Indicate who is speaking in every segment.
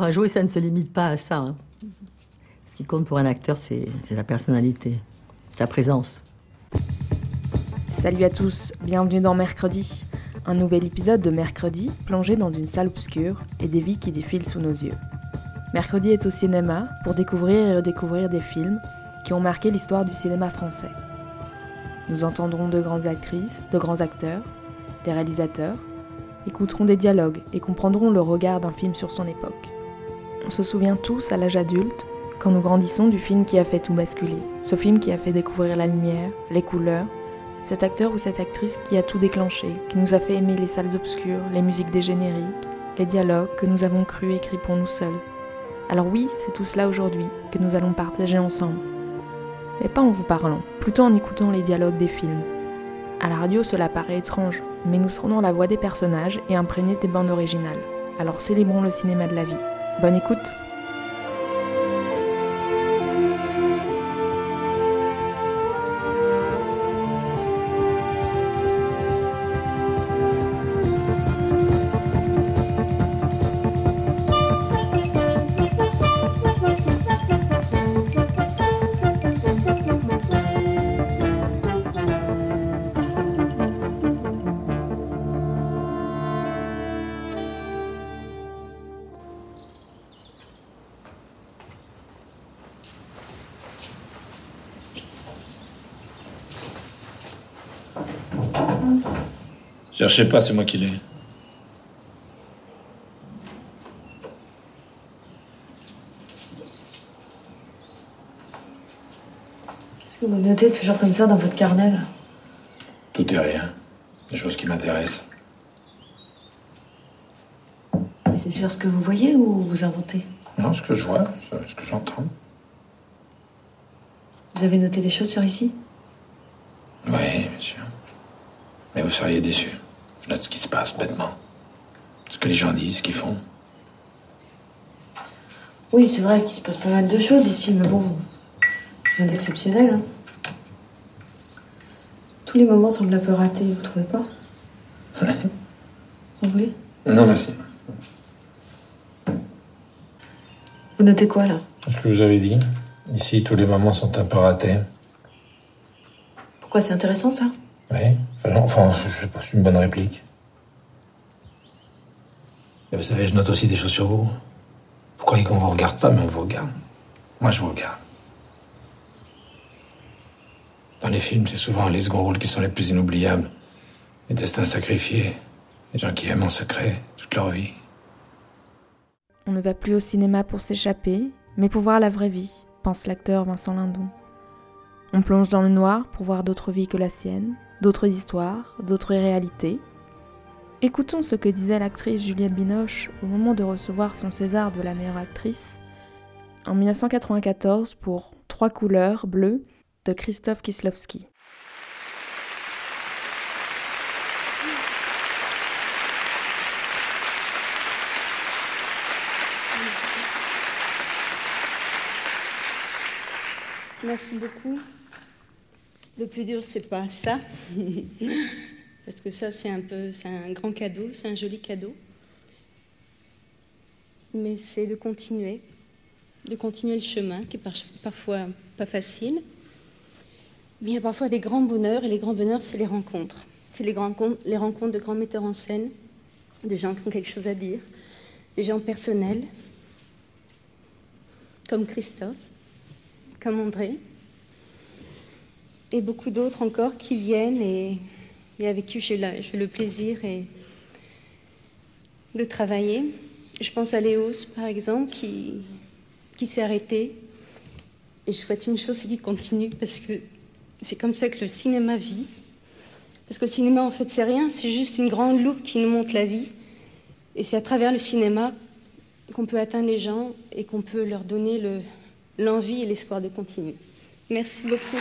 Speaker 1: Enfin, jouer, ça ne se limite pas à ça. hein. Ce qui compte pour un acteur, c'est sa personnalité, sa présence.
Speaker 2: Salut à tous, bienvenue dans Mercredi. Un nouvel épisode de Mercredi, plongé dans une salle obscure et des vies qui défilent sous nos yeux. Mercredi est au cinéma pour découvrir et redécouvrir des films qui ont marqué l'histoire du cinéma français. Nous entendrons de grandes actrices, de grands acteurs, des réalisateurs, écouterons des dialogues et comprendrons le regard d'un film sur son époque. On se souvient tous à l'âge adulte, quand nous grandissons, du film qui a fait tout basculer, ce film qui a fait découvrir la lumière, les couleurs, cet acteur ou cette actrice qui a tout déclenché, qui nous a fait aimer les salles obscures, les musiques des les dialogues que nous avons cru écrits pour nous seuls. Alors oui, c'est tout cela aujourd'hui que nous allons partager ensemble. Mais pas en vous parlant, plutôt en écoutant les dialogues des films. À la radio, cela paraît étrange, mais nous serons la voix des personnages et imprégnés des bandes originales. Alors célébrons le cinéma de la vie. Bonne écoute
Speaker 3: Cherchez pas, c'est moi qui l'ai.
Speaker 4: Qu'est-ce que vous notez toujours comme ça dans votre carnet là?
Speaker 3: Tout et rien. Des choses qui m'intéressent.
Speaker 4: Mais c'est sur ce que vous voyez ou vous inventez?
Speaker 3: Non, ce que je vois, ce que j'entends.
Speaker 4: Vous avez noté des choses sur ici?
Speaker 3: Oui, bien sûr. Mais vous seriez déçus. Là, ce qui se passe, bêtement. Ce que les gens disent, ce qu'ils font.
Speaker 4: Oui, c'est vrai qu'il se passe pas mal de choses ici, mais bon, rien d'exceptionnel. Hein. Tous les moments semblent un peu ratés, vous trouvez pas? Vous voulez?
Speaker 3: Non, merci.
Speaker 4: Vous notez quoi là?
Speaker 3: Ce que vous avez dit. Ici, tous les moments sont un peu ratés.
Speaker 4: Pourquoi c'est intéressant ça?
Speaker 3: Oui. Enfin, je sais pas, c'est une bonne réplique. Et vous savez, je note aussi des choses sur vous. Vous croyez qu'on vous regarde pas, mais on vous regarde. Moi, je vous regarde. Dans les films, c'est souvent les seconds rôles qui sont les plus inoubliables. Les destins sacrifiés. Les gens qui aiment en secret toute leur vie.
Speaker 2: On ne va plus au cinéma pour s'échapper, mais pour voir la vraie vie, pense l'acteur Vincent Lindon. On plonge dans le noir pour voir d'autres vies que la sienne, d'autres histoires, d'autres réalités. Écoutons ce que disait l'actrice Juliette Binoche au moment de recevoir son César de la meilleure actrice en 1994 pour Trois couleurs bleues de Christophe Kislowski.
Speaker 5: Merci beaucoup. Le plus dur, c'est pas ça. Parce que ça, c'est un peu, c'est un grand cadeau, c'est un joli cadeau. Mais c'est de continuer, de continuer le chemin, qui est par- parfois pas facile. Mais il y a parfois des grands bonheurs, et les grands bonheurs, c'est les rencontres. C'est les, les rencontres de grands metteurs en scène, de gens qui ont quelque chose à dire, des gens personnels, comme Christophe, comme André, et beaucoup d'autres encore qui viennent et, avec qui j'ai le plaisir et, de travailler. Je pense à Léos, par exemple, qui, qui s'est arrêté. Et je souhaite une chose, c'est qu'il continue, parce que c'est comme ça que le cinéma vit. Parce que le cinéma, en fait, c'est rien, c'est juste une grande loupe qui nous montre la vie. Et c'est à travers le cinéma qu'on peut atteindre les gens et qu'on peut leur donner l'envie et l'espoir de continuer. Merci beaucoup.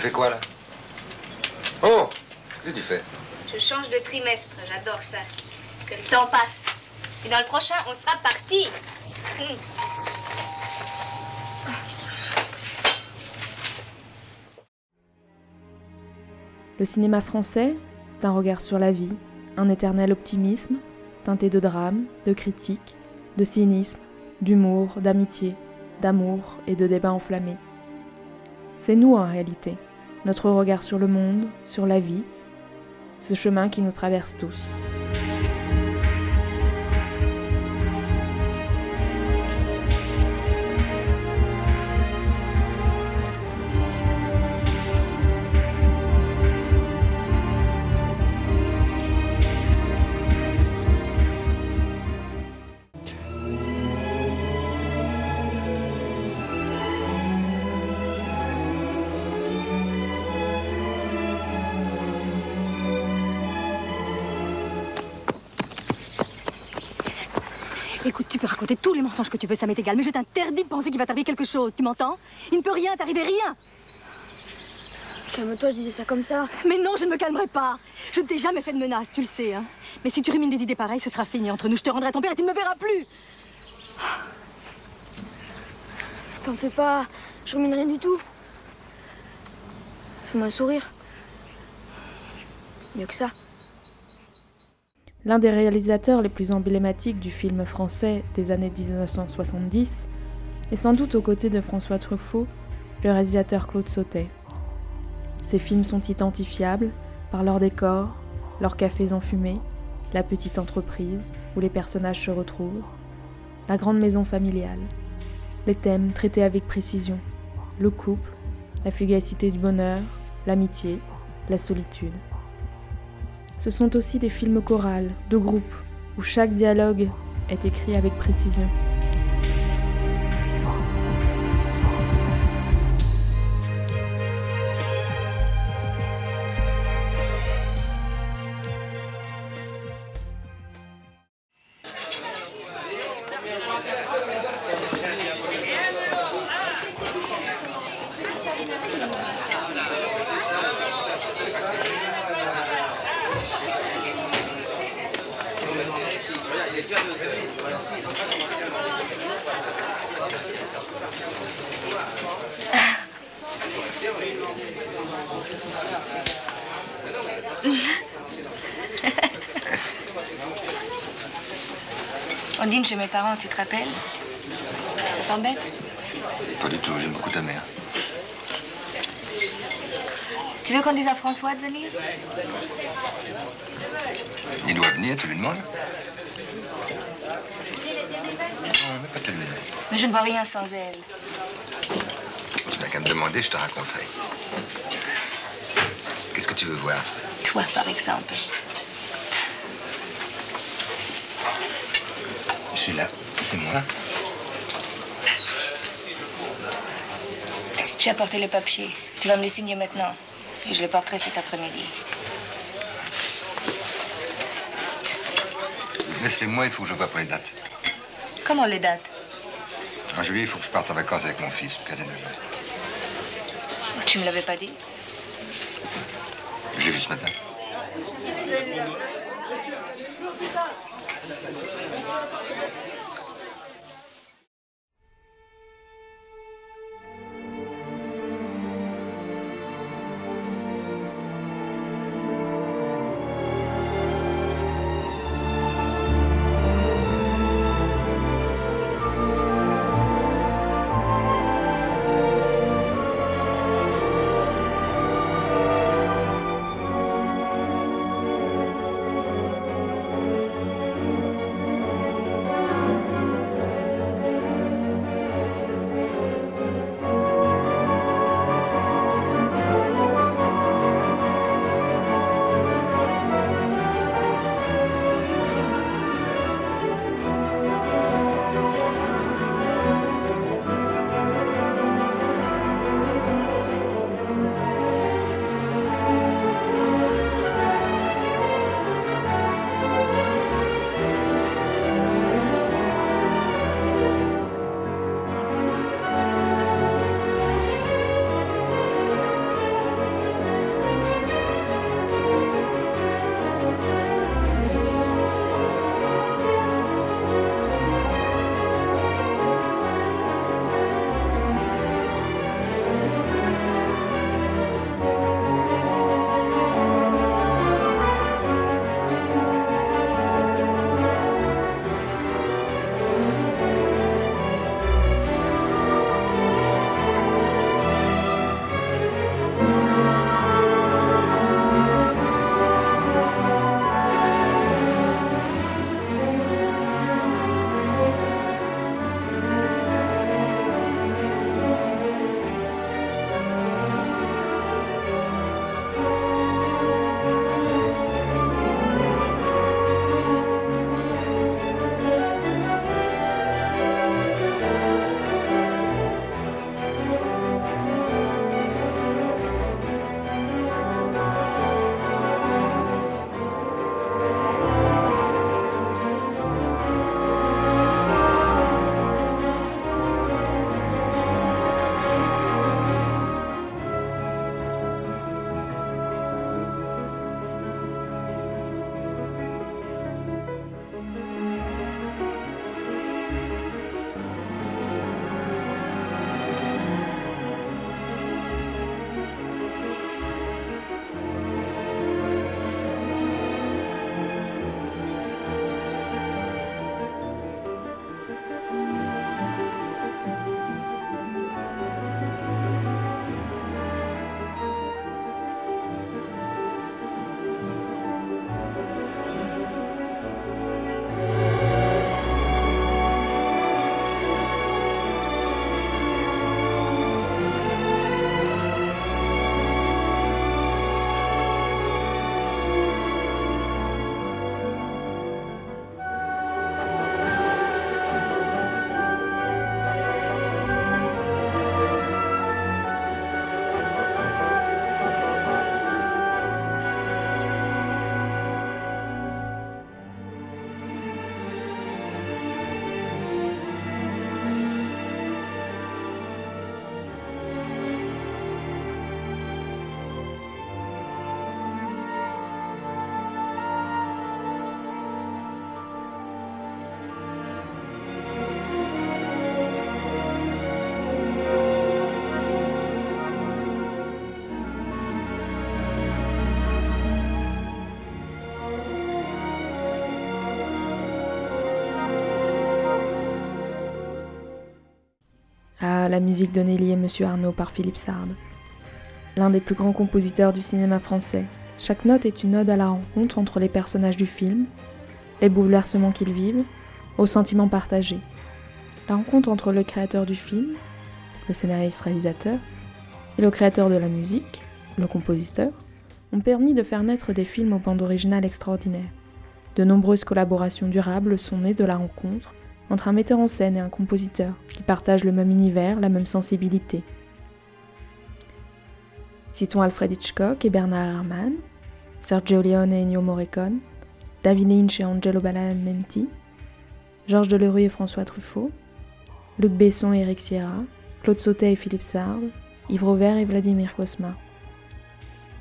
Speaker 6: Fais quoi là Oh Qu'est-ce que tu fais
Speaker 7: Je change de trimestre, j'adore ça. Que le temps passe. Et dans le prochain, on sera parti. Hmm.
Speaker 2: Le cinéma français, c'est un regard sur la vie, un éternel optimisme, teinté de drame, de critique, de cynisme, d'humour, d'amitié, d'amour et de débats enflammés. C'est nous en réalité, notre regard sur le monde, sur la vie, ce chemin qui nous traverse tous.
Speaker 8: Raconter tous les mensonges que tu veux, ça m'est égal, mais je t'interdis de penser qu'il va t'arriver quelque chose, tu m'entends? Il ne peut rien t'arriver, rien
Speaker 9: Calme-toi, je disais ça comme ça.
Speaker 8: Mais non, je ne me calmerai pas Je ne t'ai jamais fait de menace, tu le sais, hein Mais si tu rumines des idées pareilles, ce sera fini entre nous, je te rendrai ton père et tu ne me verras plus
Speaker 9: T'en fais pas, je rumine rien du tout. Fais-moi sourire. Mieux que ça.
Speaker 2: L'un des réalisateurs les plus emblématiques du film français des années 1970 est sans doute aux côtés de François Truffaut, le réalisateur Claude Sautet. Ces films sont identifiables par leur décor, leurs cafés enfumés, la petite entreprise où les personnages se retrouvent, la grande maison familiale, les thèmes traités avec précision, le couple, la fugacité du bonheur, l'amitié, la solitude. Ce sont aussi des films chorales, de groupe, où chaque dialogue est écrit avec précision.
Speaker 7: On dîne chez mes parents, tu te rappelles Ça t'embête
Speaker 6: Pas du tout, j'aime beaucoup ta mère.
Speaker 7: Tu veux qu'on dise à François de venir
Speaker 6: Il doit venir, tu lui demandes Non, mais pas.
Speaker 7: Mais je ne vois rien sans elle.
Speaker 6: Tu n'as qu'à me demander, je te raconterai. Tu veux voir
Speaker 7: Toi, par exemple.
Speaker 6: Je suis là, c'est moi.
Speaker 7: J'ai apporté les papiers. Tu vas me les signer maintenant. Et je les porterai cet après-midi.
Speaker 6: Laisse-les moi, il faut que je vois pour les dates.
Speaker 7: Comment les dates?
Speaker 6: En juillet, il faut que je parte en vacances avec mon fils, casé de
Speaker 7: Tu me l'avais pas dit?
Speaker 6: Je l'ai vu ce matin.
Speaker 2: La musique de Nelly et Monsieur Arnaud par Philippe Sard. L'un des plus grands compositeurs du cinéma français. Chaque note est une ode à la rencontre entre les personnages du film, les bouleversements qu'ils vivent, aux sentiments partagés. La rencontre entre le créateur du film, le scénariste-réalisateur, et le créateur de la musique, le compositeur, ont permis de faire naître des films aux bandes originales extraordinaires. De nombreuses collaborations durables sont nées de la rencontre entre un metteur en scène et un compositeur qui partagent le même univers, la même sensibilité. Citons Alfred Hitchcock et Bernard Herrmann, Sergio Leone et Ennio Morricone, David Lynch et Angelo Badalamenti, Georges Delerue et François Truffaut, Luc Besson et Eric Sierra, Claude Sautet et Philippe Sard, Yves Robert et Vladimir Kosma.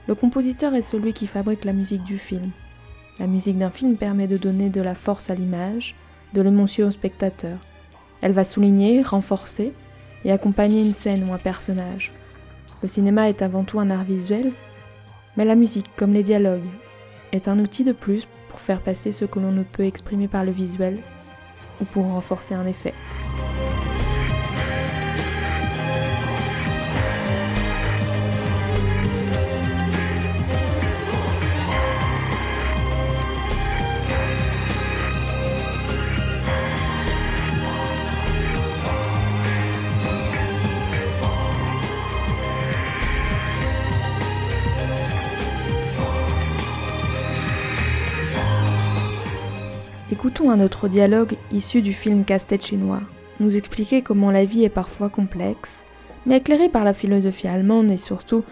Speaker 2: Le compositeur est celui qui fabrique la musique du film. La musique d'un film permet de donner de la force à l'image, de l'émotion au spectateur. Elle va souligner, renforcer et accompagner une scène ou un personnage. Le cinéma est avant tout un art visuel, mais la musique, comme les dialogues, est un outil de plus pour faire passer ce que l'on ne peut exprimer par le visuel ou pour renforcer un effet. Écoutons un autre dialogue issu du film Casse-tête chinois, nous expliquer comment la vie est parfois complexe, mais éclairé par la philosophie allemande et surtout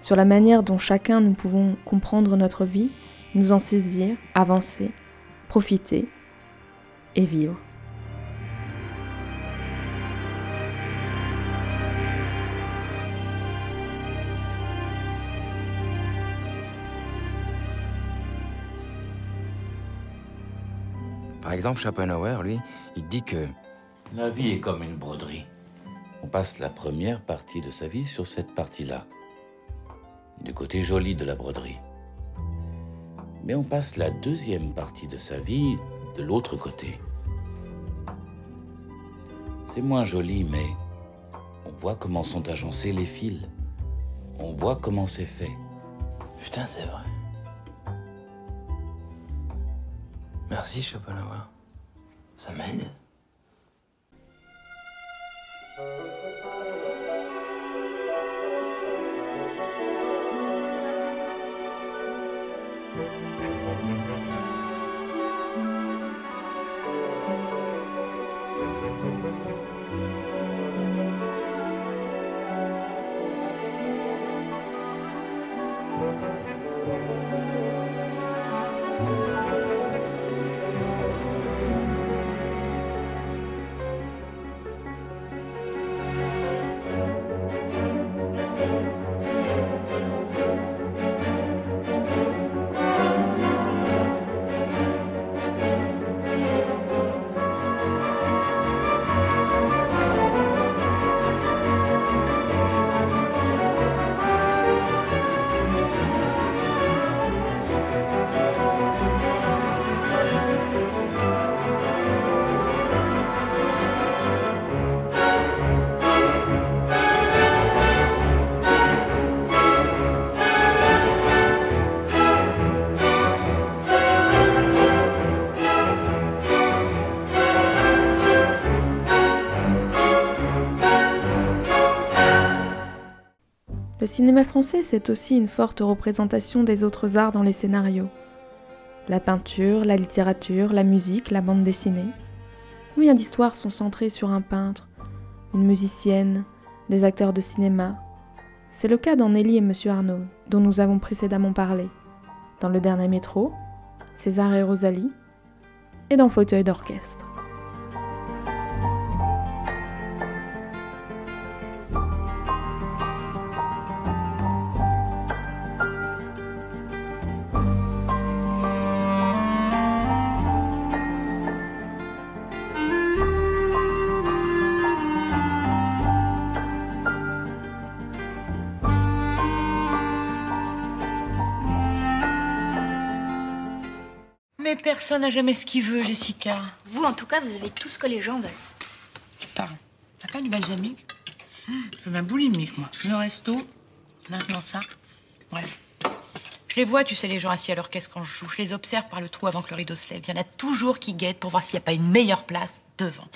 Speaker 2: sur la manière dont chacun nous pouvons comprendre notre vie, nous en saisir, avancer, profiter et vivre.
Speaker 10: Par exemple, Schopenhauer, lui, il dit que
Speaker 11: La vie est comme une broderie.
Speaker 10: on passe la première partie de sa vie sur cette partie-là, du côté joli de la broderie. Mais on passe la deuxième partie de sa vie de l'autre côté. C'est moins joli, mais on voit comment sont agencés les fils. On voit comment c'est fait.
Speaker 11: Putain, c'est vrai. Merci, Schopenhauer. Ça m'aide.
Speaker 2: Le cinéma français, c'est aussi une forte représentation des autres arts dans les scénarios. La peinture, la littérature, la musique, la bande dessinée. Combien d'histoires sont centrées sur un peintre, une musicienne, des acteurs de cinéma? C'est le cas dans Nelly et Monsieur Arnaud, dont nous avons précédemment parlé. Dans le dernier métro, César et Rosalie, et dans Fauteuil d'orchestre.
Speaker 12: Personne n'a jamais ce qu'il veut, Jessica.
Speaker 7: Vous, en tout cas, vous avez tout ce que les gens veulent.
Speaker 12: Tu parles. T'as pas du balsamique Je viens boulimique, moi. Le resto, maintenant ça. Bref. Je les vois, tu sais, les gens assis à l'orchestre quand je joue. Je les observe par le trou avant que le rideau se lève. Il y en a toujours qui guettent pour voir s'il n'y a pas une meilleure place devant.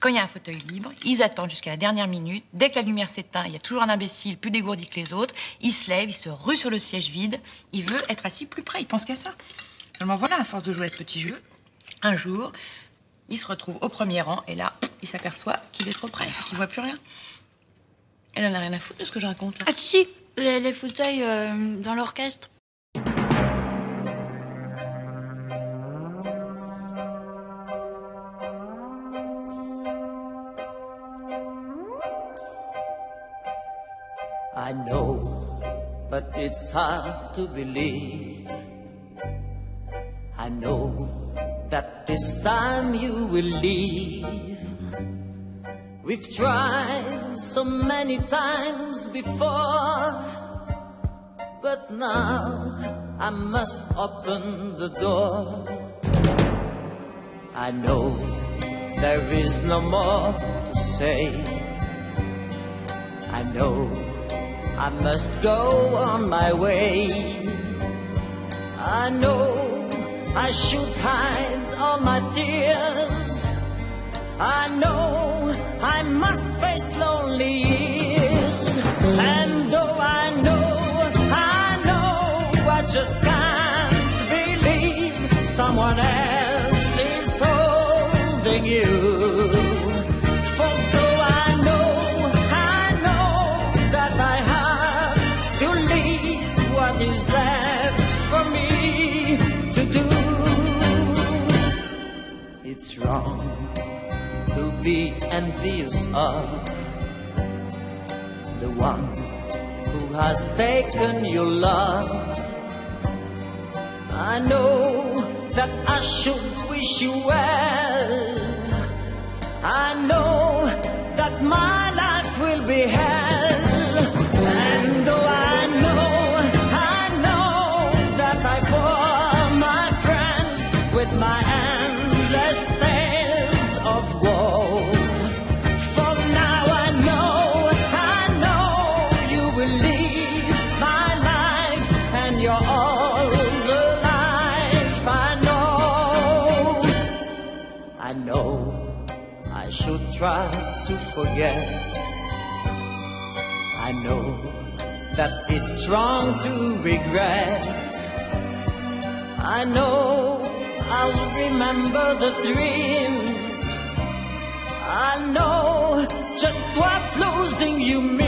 Speaker 12: Quand il y a un fauteuil libre, ils attendent jusqu'à la dernière minute. Dès que la lumière s'éteint, il y a toujours un imbécile plus dégourdi que les autres. Il se lève, il se rue sur le siège vide. Il veut être assis plus près, il pense qu'à ça. Seulement voilà, à force de jouer à ce petit jeu, un jour, il se retrouve au premier rang et là, il s'aperçoit qu'il est trop près, qu'il voit plus rien. Elle en a rien à foutre de ce que je raconte là.
Speaker 9: Ah, si, si, les, les fauteuils euh, dans l'orchestre.
Speaker 13: I know, but it's hard to believe. I know that this time you will leave. We've tried so many times before, but now I must open the door. I know there is no more to say. I know I must go on my way. I know I should hide all my tears. I know I must face lonely years. And though I know, I know I just can't believe someone else is holding you. Be envious of the one who has taken your love. I know that I should wish you well. I know that my life will be hell. Try to forget. I know that it's wrong to regret. I know I'll remember the dreams. I know just what losing you means.